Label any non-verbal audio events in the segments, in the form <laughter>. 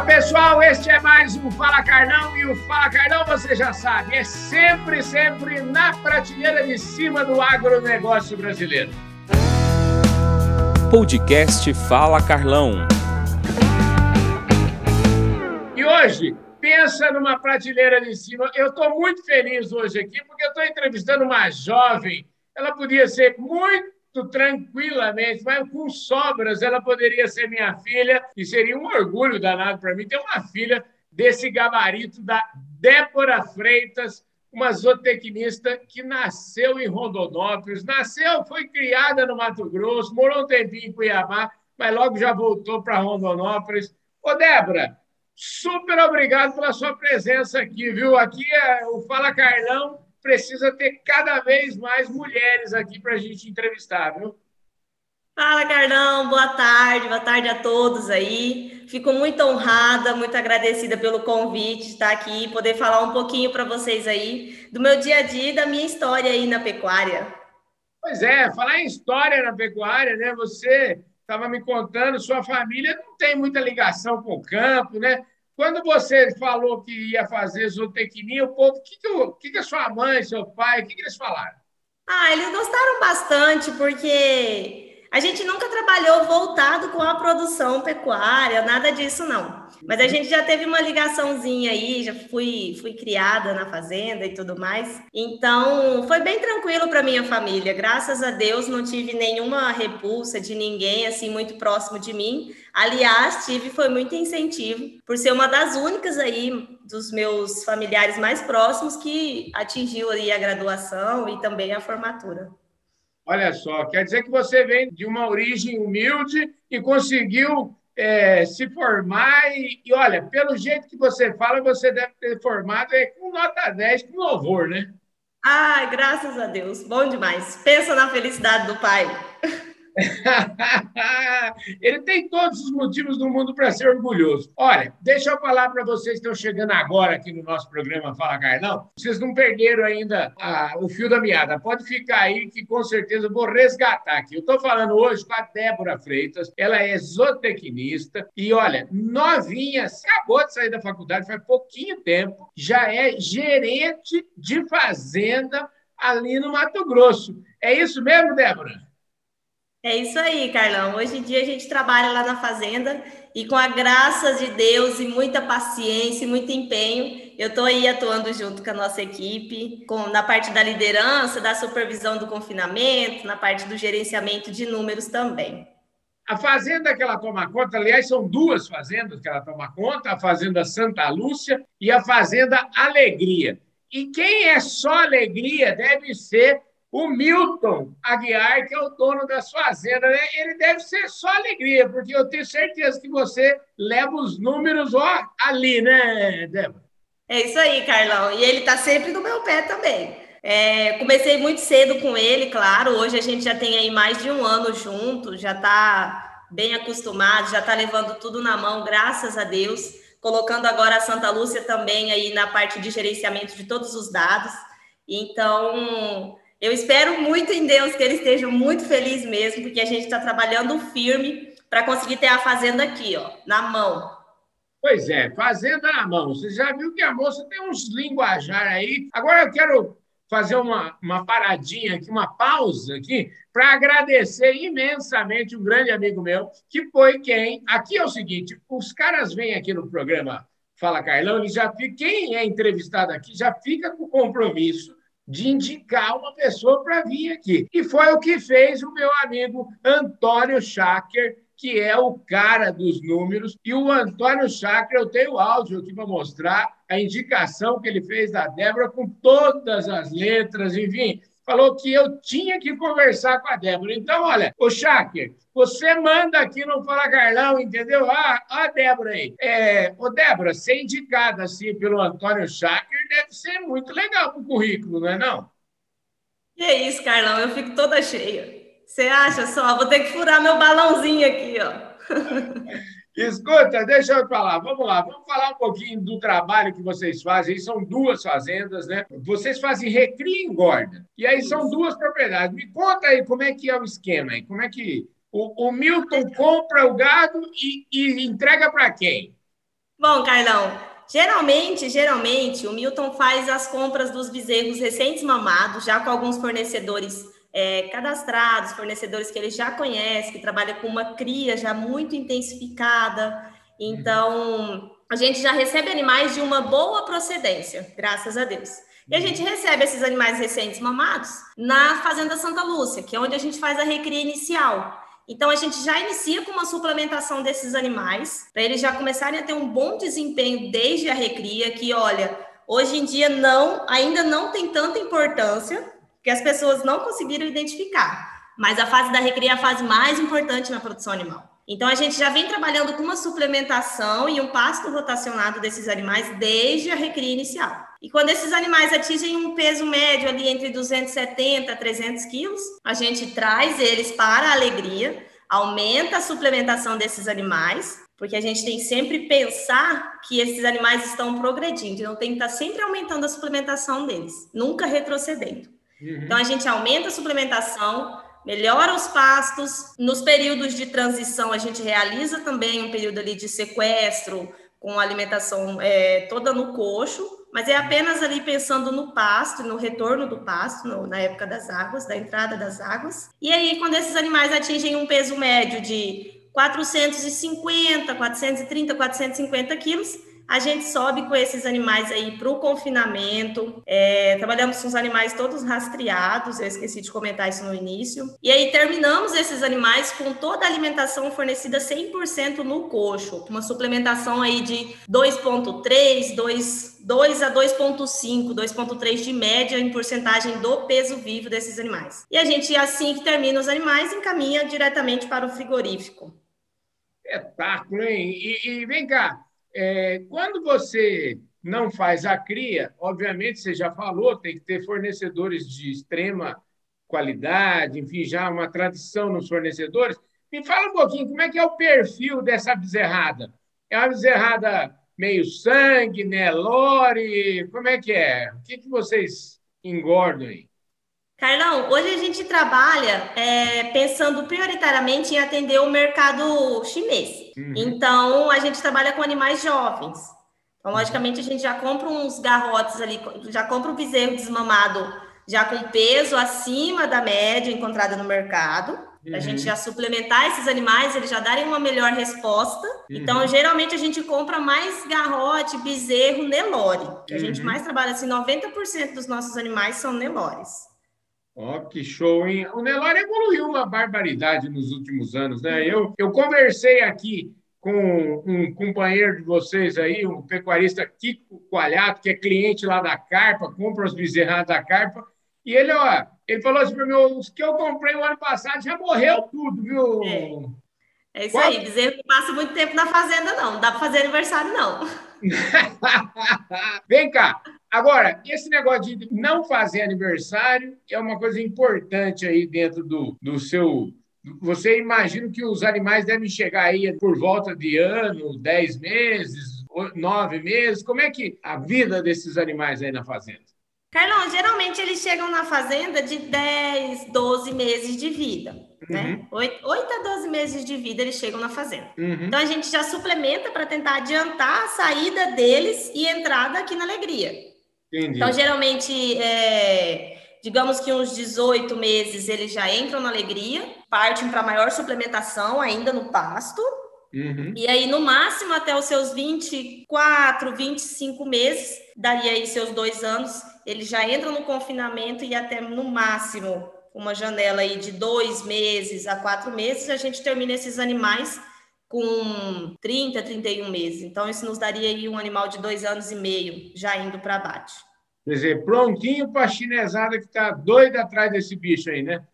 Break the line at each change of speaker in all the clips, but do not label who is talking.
Olá, pessoal. Este é mais um Fala Carlão e o Fala Carlão, você já sabe, é sempre, sempre na prateleira de cima do agronegócio brasileiro.
Podcast Fala Carlão.
E hoje, pensa numa prateleira de cima. Eu estou muito feliz hoje aqui porque eu estou entrevistando uma jovem. Ela podia ser muito tranquilamente, mas com sobras, ela poderia ser minha filha e seria um orgulho danado para mim ter uma filha desse gabarito da Débora Freitas, uma zootecnista que nasceu em Rondonópolis, nasceu, foi criada no Mato Grosso, morou um tempinho em Cuiabá, mas logo já voltou para Rondonópolis. Ô, Débora, super obrigado pela sua presença aqui, viu? Aqui é o Fala Carlão precisa ter cada vez mais mulheres aqui para a gente entrevistar, viu?
Fala, Carlão, boa tarde, boa tarde a todos aí. Fico muito honrada, muito agradecida pelo convite de estar aqui, poder falar um pouquinho para vocês aí do meu dia a dia e da minha história aí na pecuária.
Pois é, falar em história na pecuária, né? Você estava me contando, sua família não tem muita ligação com o campo, né? Quando você falou que ia fazer zootecnia, o povo, o que, que, que, que a sua mãe, seu pai, o que, que eles falaram?
Ah, eles gostaram bastante, porque a gente nunca trabalhou voltado com a produção pecuária, nada disso não. Mas a gente já teve uma ligaçãozinha aí, já fui, fui criada na fazenda e tudo mais. Então, foi bem tranquilo para minha família. Graças a Deus, não tive nenhuma repulsa de ninguém assim muito próximo de mim. Aliás, tive foi muito incentivo por ser uma das únicas aí dos meus familiares mais próximos que atingiu aí a graduação e também a formatura.
Olha só, quer dizer que você vem de uma origem humilde e conseguiu é, se formar e, e, olha, pelo jeito que você fala, você deve ter formado é, com nota 10, com louvor, né?
Ai, graças a Deus, bom demais. Pensa na felicidade do pai. <laughs>
Ele tem todos os motivos do mundo para ser orgulhoso. Olha, deixa eu falar para vocês que estão chegando agora aqui no nosso programa Fala Carlão. Vocês não perderam ainda a, o fio da meada. Pode ficar aí que com certeza eu vou resgatar aqui. Eu estou falando hoje com a Débora Freitas. Ela é zootecnista e, olha, novinha, acabou de sair da faculdade faz pouquinho tempo, já é gerente de fazenda ali no Mato Grosso. É isso mesmo, Débora?
É isso aí, Carlão. Hoje em dia a gente trabalha lá na fazenda e com a graça de Deus e muita paciência e muito empenho, eu estou aí atuando junto com a nossa equipe, com, na parte da liderança, da supervisão do confinamento, na parte do gerenciamento de números também.
A fazenda que ela toma conta, aliás, são duas fazendas que ela toma conta, a Fazenda Santa Lúcia e a Fazenda Alegria. E quem é só alegria deve ser o Milton Aguiar, que é o dono das fazendas, né? ele deve ser só alegria, porque eu tenho certeza que você leva os números ó, ali, né, Débora?
É isso aí, Carlão. E ele está sempre no meu pé também. É, comecei muito cedo com ele, claro. Hoje a gente já tem aí mais de um ano junto, já está bem acostumado, já está levando tudo na mão, graças a Deus. Colocando agora a Santa Lúcia também aí na parte de gerenciamento de todos os dados. Então, eu espero muito em Deus que ele esteja muito feliz mesmo, porque a gente está trabalhando firme para conseguir ter a fazenda aqui, ó, na mão.
Pois é, fazenda na mão. Você já viu que a moça tem uns linguajar aí. Agora eu quero fazer uma, uma paradinha aqui, uma pausa aqui, para agradecer imensamente um grande amigo meu, que foi quem. Aqui é o seguinte: os caras vêm aqui no programa Fala Carlão, eles já quem é entrevistado aqui já fica com compromisso de indicar uma pessoa para vir aqui. E foi o que fez o meu amigo Antônio Schacker, que é o cara dos números. E o Antônio Schacker, eu tenho áudio aqui para mostrar a indicação que ele fez da Débora com todas as letras, enfim falou que eu tinha que conversar com a Débora. Então, olha, o Schacker, você manda aqui no Fala Carlão, entendeu? Ah, a Débora aí. É, ô, Débora, ser indicada assim pelo Antônio Schacker deve ser muito legal para o currículo, não é não?
Que é isso, Carlão, eu fico toda cheia. Você acha só? Vou ter que furar meu balãozinho aqui, ó. <laughs>
Escuta, deixa eu falar. Vamos lá, vamos falar um pouquinho do trabalho que vocês fazem. São duas fazendas, né? Vocês fazem recria e engorda. E aí são duas propriedades. Me conta aí como é que é o esquema aí. Como é que o, o Milton compra o gado e, e entrega para quem?
Bom, Carlão, geralmente, geralmente, o Milton faz as compras dos bezerros recentes mamados, já com alguns fornecedores é, cadastrados, fornecedores que ele já conhece, que trabalha com uma cria já muito intensificada. Então, a gente já recebe animais de uma boa procedência, graças a Deus. E a gente recebe esses animais recentes mamados na Fazenda Santa Lúcia, que é onde a gente faz a recria inicial. Então, a gente já inicia com uma suplementação desses animais, para eles já começarem a ter um bom desempenho desde a recria, que, olha, hoje em dia não, ainda não tem tanta importância, que as pessoas não conseguiram identificar. Mas a fase da recria é a fase mais importante na produção animal. Então, a gente já vem trabalhando com uma suplementação e um pasto rotacionado desses animais desde a recria inicial. E quando esses animais atingem um peso médio ali entre 270 a 300 quilos, a gente traz eles para a alegria, aumenta a suplementação desses animais, porque a gente tem que sempre pensar que esses animais estão progredindo, então tem que estar sempre aumentando a suplementação deles, nunca retrocedendo. Uhum. Então a gente aumenta a suplementação, melhora os pastos. Nos períodos de transição, a gente realiza também um período ali de sequestro, com alimentação é, toda no coxo, mas é apenas ali pensando no pasto, no retorno do pasto, no, na época das águas, da entrada das águas. E aí, quando esses animais atingem um peso médio de 450, 430, 450 quilos, a gente sobe com esses animais aí para o confinamento. É, trabalhamos com os animais todos rastreados, eu esqueci de comentar isso no início. E aí terminamos esses animais com toda a alimentação fornecida 100% no coxo, uma suplementação aí de 2,3, 2, 2 a 2,5, 2,3 de média em porcentagem do peso vivo desses animais. E a gente, assim que termina os animais, encaminha diretamente para o frigorífico.
Espetáculo, hein? E, e vem cá, é, quando você não faz a cria, obviamente, você já falou, tem que ter fornecedores de extrema qualidade, enfim, já uma tradição nos fornecedores. Me fala um pouquinho como é que é o perfil dessa bezerrada. É uma bezerrada meio sangue, Nelore? Como é que é? O que, que vocês engordam aí?
Carlão, hoje a gente trabalha é, pensando prioritariamente em atender o mercado chinês. Uhum. Então, a gente trabalha com animais jovens. Então, logicamente, a gente já compra uns garrotes ali, já compra um bezerro desmamado já com peso acima da média encontrada no mercado. Uhum. A gente já suplementar esses animais, eles já darem uma melhor resposta. Uhum. Então, geralmente, a gente compra mais garrote, bezerro, Nelore. A gente uhum. mais trabalha assim, 90% dos nossos animais são Nelores.
Ó, oh, que show, hein? O Nelore evoluiu uma barbaridade nos últimos anos, né? Eu, eu conversei aqui com um companheiro de vocês aí, um pecuarista Kiko Coalhato, que é cliente lá da Carpa, compra os bezerrados da Carpa, e ele, ó, ele falou assim para mim, os que eu comprei o ano passado já morreu tudo, viu?
É, é isso Qual? aí, bezerro não passa muito tempo na fazenda, não. Não dá para fazer aniversário, não. <laughs>
Vem cá, Agora, esse negócio de não fazer aniversário é uma coisa importante aí dentro do, do seu. Você imagina que os animais devem chegar aí por volta de ano, 10 meses, nove meses. Como é que a vida desses animais aí na fazenda?
Carlão, geralmente eles chegam na fazenda de 10, 12 meses de vida. Né? Uhum. Né? 8, 8 a 12 meses de vida eles chegam na fazenda. Uhum. Então a gente já suplementa para tentar adiantar a saída deles e entrada aqui na alegria. Entendi. Então, geralmente, é, digamos que uns 18 meses eles já entram na alegria, partem para maior suplementação ainda no pasto. Uhum. E aí, no máximo, até os seus 24, 25 meses, daria aí seus dois anos, eles já entram no confinamento e até no máximo uma janela aí de dois meses a quatro meses, a gente termina esses animais com 30, 31 meses. Então, isso nos daria aí um animal de dois anos e meio já indo para abate.
Quer dizer, prontinho para a chinesada que está doida atrás desse bicho aí, né?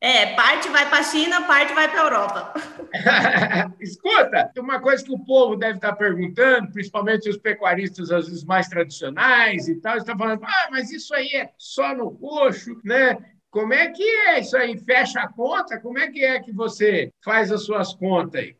É, parte vai para a China, parte vai para a Europa. <laughs>
Escuta, uma coisa que o povo deve estar tá perguntando, principalmente os pecuaristas às vezes mais tradicionais e tal, estão falando, ah, mas isso aí é só no coxo, né? Como é que é isso aí? Fecha a conta? Como é que é que você faz as suas contas aí?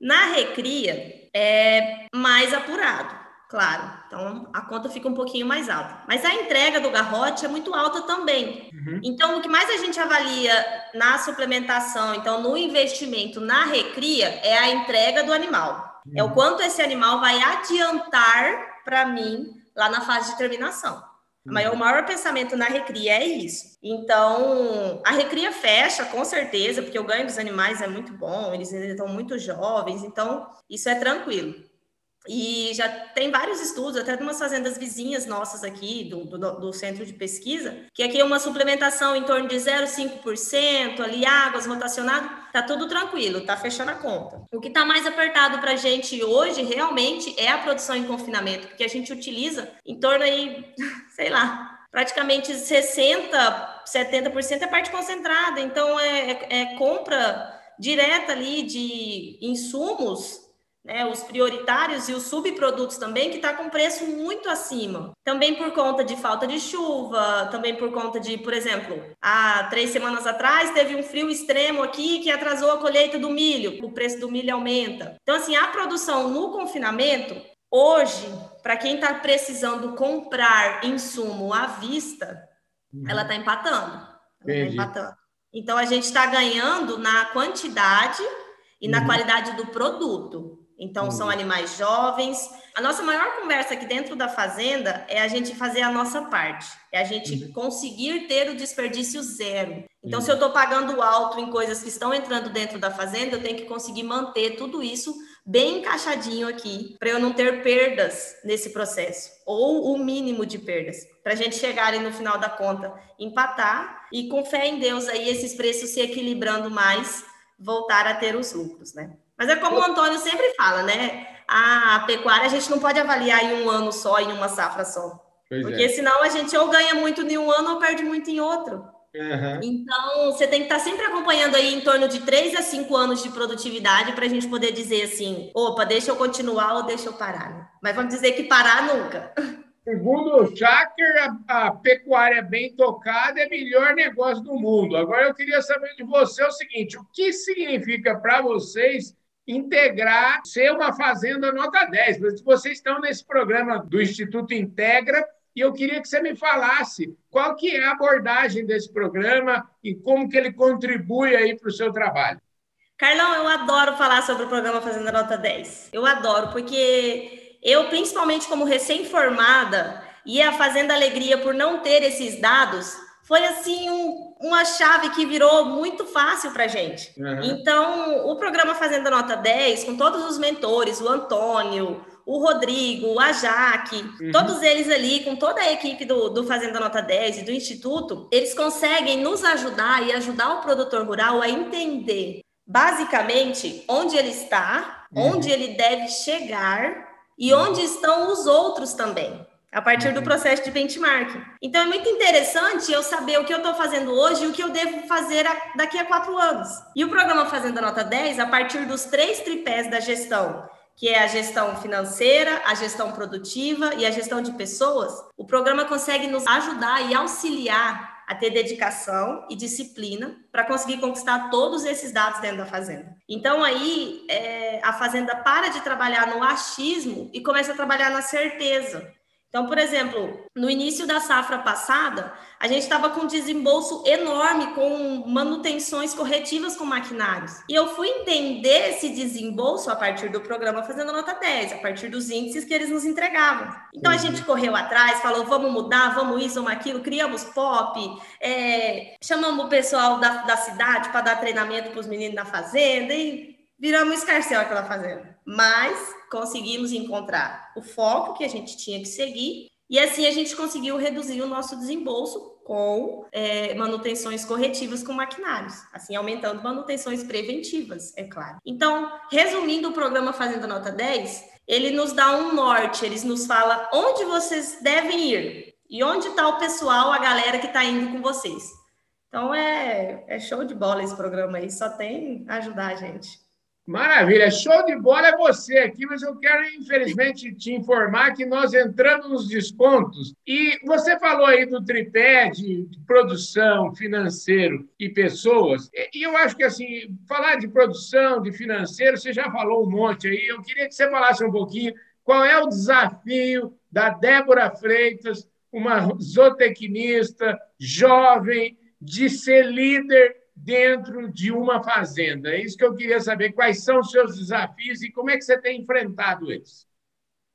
Na recria é mais apurado, claro. Então a conta fica um pouquinho mais alta. Mas a entrega do garrote é muito alta também. Uhum. Então o que mais a gente avalia na suplementação, então no investimento na recria, é a entrega do animal. É o quanto esse animal vai adiantar para mim lá na fase de terminação. Mas o maior pensamento na recria é isso. Então, a recria fecha, com certeza, porque o ganho dos animais é muito bom, eles ainda estão muito jovens, então isso é tranquilo. E já tem vários estudos, até de umas fazendas vizinhas nossas aqui, do, do, do centro de pesquisa, que aqui é uma suplementação em torno de 0,5%, ali águas rotacionado, tá tudo tranquilo, tá fechando a conta. O que tá mais apertado para a gente hoje, realmente, é a produção em confinamento, porque a gente utiliza em torno aí, <laughs> sei lá, praticamente 60%, 70% é parte concentrada, então é, é, é compra direta ali de insumos né, os prioritários e os subprodutos também, que está com preço muito acima. Também por conta de falta de chuva, também por conta de, por exemplo, há três semanas atrás teve um frio extremo aqui que atrasou a colheita do milho, o preço do milho aumenta. Então, assim, a produção no confinamento, hoje, para quem está precisando comprar insumo à vista, uhum. ela está empatando. Ela tá empatando. Então, a gente está ganhando na quantidade e na uhum. qualidade do produto. Então, são uhum. animais jovens. A nossa maior conversa aqui dentro da fazenda é a gente fazer a nossa parte, é a gente uhum. conseguir ter o desperdício zero. Então, uhum. se eu estou pagando alto em coisas que estão entrando dentro da fazenda, eu tenho que conseguir manter tudo isso bem encaixadinho aqui, para eu não ter perdas nesse processo, ou o mínimo de perdas, para a gente chegar ali no final da conta, empatar e com fé em Deus aí esses preços se equilibrando mais, voltar a ter os lucros, né? Mas é como o Antônio sempre fala, né? A pecuária a gente não pode avaliar em um ano só, em uma safra só. Pois porque é. senão a gente ou ganha muito em um ano ou perde muito em outro. Uhum. Então, você tem que estar sempre acompanhando aí em torno de 3 a 5 anos de produtividade para a gente poder dizer assim: opa, deixa eu continuar ou deixa eu parar. Né? Mas vamos dizer que parar nunca. <laughs>
Segundo o Shaker, a, a, pecuária bem tocada é o melhor negócio do mundo. Agora eu queria saber de você o seguinte: o que significa para vocês integrar, ser uma fazenda nota 10. Vocês estão nesse programa do Instituto Integra e eu queria que você me falasse qual que é a abordagem desse programa e como que ele contribui aí para o seu trabalho.
Carlão, eu adoro falar sobre o programa Fazenda Nota 10. Eu adoro, porque eu, principalmente como recém-formada, e a Fazenda Alegria, por não ter esses dados, foi assim um, uma chave que virou muito fácil para gente. Uhum. Então, o programa Fazenda Nota 10, com todos os mentores, o Antônio, o Rodrigo, a Jaque, uhum. todos eles ali, com toda a equipe do, do Fazenda Nota 10 e do Instituto, eles conseguem nos ajudar e ajudar o produtor rural a entender, basicamente, onde ele está, uhum. onde ele deve chegar e uhum. onde estão os outros também a partir do uhum. processo de benchmarking. Então, é muito interessante eu saber o que eu estou fazendo hoje e o que eu devo fazer daqui a quatro anos. E o programa Fazenda Nota 10, a partir dos três tripés da gestão, que é a gestão financeira, a gestão produtiva e a gestão de pessoas, o programa consegue nos ajudar e auxiliar a ter dedicação e disciplina para conseguir conquistar todos esses dados dentro da fazenda. Então aí é, a fazenda para de trabalhar no achismo e começa a trabalhar na certeza. Então, por exemplo, no início da safra passada, a gente estava com um desembolso enorme com manutenções corretivas com maquinários. E eu fui entender esse desembolso a partir do programa Fazendo Nota 10, a partir dos índices que eles nos entregavam. Então, a gente correu atrás, falou, vamos mudar, vamos isso, vamos aquilo, criamos POP, é, chamamos o pessoal da, da cidade para dar treinamento para os meninos na fazenda e viramos escarcel aquela fazenda. Mas conseguimos encontrar o foco que a gente tinha que seguir e assim a gente conseguiu reduzir o nosso desembolso com é, manutenções corretivas com maquinários, assim aumentando manutenções preventivas, é claro. Então, resumindo o programa Fazenda Nota 10, ele nos dá um norte, ele nos fala onde vocês devem ir e onde está o pessoal, a galera que está indo com vocês. Então é, é show de bola esse programa aí, só tem ajudar a gente.
Maravilha, show de bola é você aqui, mas eu quero, infelizmente, te informar que nós entramos nos descontos. E você falou aí do tripé de produção, financeiro e pessoas, e eu acho que, assim, falar de produção, de financeiro, você já falou um monte aí, eu queria que você falasse um pouquinho qual é o desafio da Débora Freitas, uma zootecnista jovem, de ser líder dentro de uma fazenda? É isso que eu queria saber. Quais são os seus desafios e como é que você tem enfrentado eles?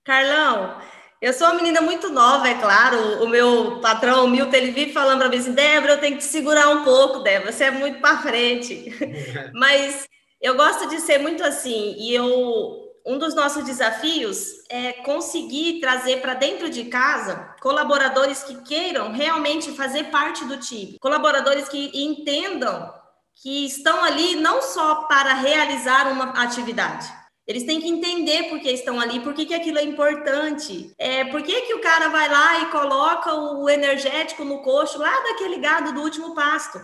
Carlão, eu sou uma menina muito nova, é claro. O meu patrão, o Milton, ele vive falando para mim assim: Débora, eu tenho que te segurar um pouco, Débora, você é muito para frente. <laughs> Mas eu gosto de ser muito assim. E eu, um dos nossos desafios é conseguir trazer para dentro de casa colaboradores que queiram realmente fazer parte do time, colaboradores que entendam que estão ali não só para realizar uma atividade eles têm que entender por que estão ali, por que, que aquilo é importante. É, por que, que o cara vai lá e coloca o energético no coxo lá daquele gado do último pasto.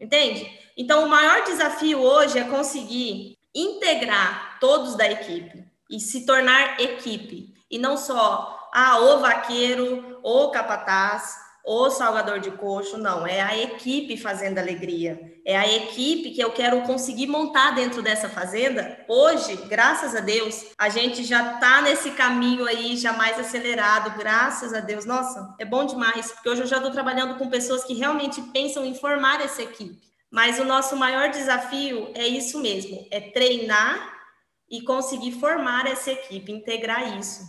Entende? Então, o maior desafio hoje é conseguir integrar todos da equipe e se tornar equipe. E não só, ah, o vaqueiro, o capataz, o salgador de coxo, não, é a equipe fazendo alegria. É a equipe que eu quero conseguir montar dentro dessa fazenda. Hoje, graças a Deus, a gente já está nesse caminho aí, já mais acelerado, graças a Deus. Nossa, é bom demais, porque hoje eu já estou trabalhando com pessoas que realmente pensam em formar essa equipe. Mas o nosso maior desafio é isso mesmo, é treinar e conseguir formar essa equipe, integrar isso.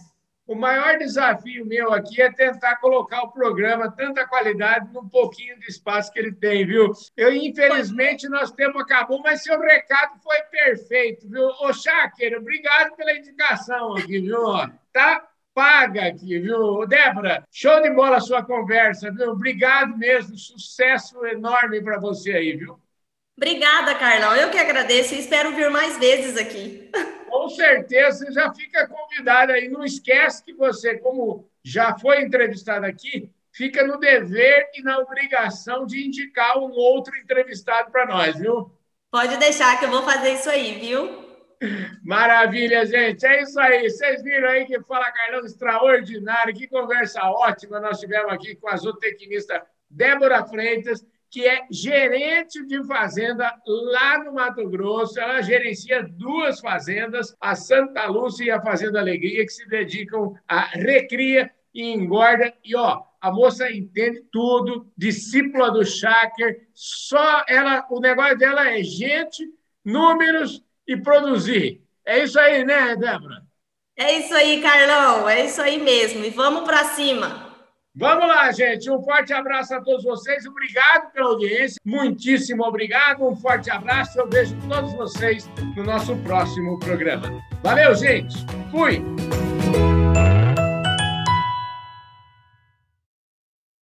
O maior desafio meu aqui é tentar colocar o programa, tanta qualidade, num pouquinho de espaço que ele tem, viu? Eu, infelizmente, nosso tempo acabou, mas seu recado foi perfeito, viu? Ô, Cháquer, obrigado pela indicação aqui, viu? Tá paga aqui, viu? Débora, show de bola a sua conversa, viu? Obrigado mesmo, sucesso enorme para você aí, viu?
Obrigada, Carlão. Eu que agradeço e espero vir mais vezes aqui.
Com certeza, você já fica convidada aí. Não esquece que você, como já foi entrevistado aqui, fica no dever e na obrigação de indicar um outro entrevistado para nós, viu?
Pode deixar que eu vou fazer isso aí, viu?
Maravilha, gente. É isso aí. Vocês viram aí que fala Carlão extraordinário. Que conversa ótima nós tivemos aqui com a zootecnista Débora Freitas que é gerente de fazenda lá no Mato Grosso. Ela gerencia duas fazendas, a Santa Lúcia e a Fazenda Alegria, que se dedicam a recria e engorda. E ó, a moça entende tudo, discípula do Shaker. Só ela, o negócio dela é gente, números e produzir. É isso aí, né, Débora?
É isso aí, Carlão. É isso aí mesmo. E vamos para cima.
Vamos lá, gente. Um forte abraço a todos vocês. Obrigado pela audiência. Muitíssimo obrigado. Um forte abraço. Eu vejo todos vocês no nosso próximo programa. Valeu, gente. Fui.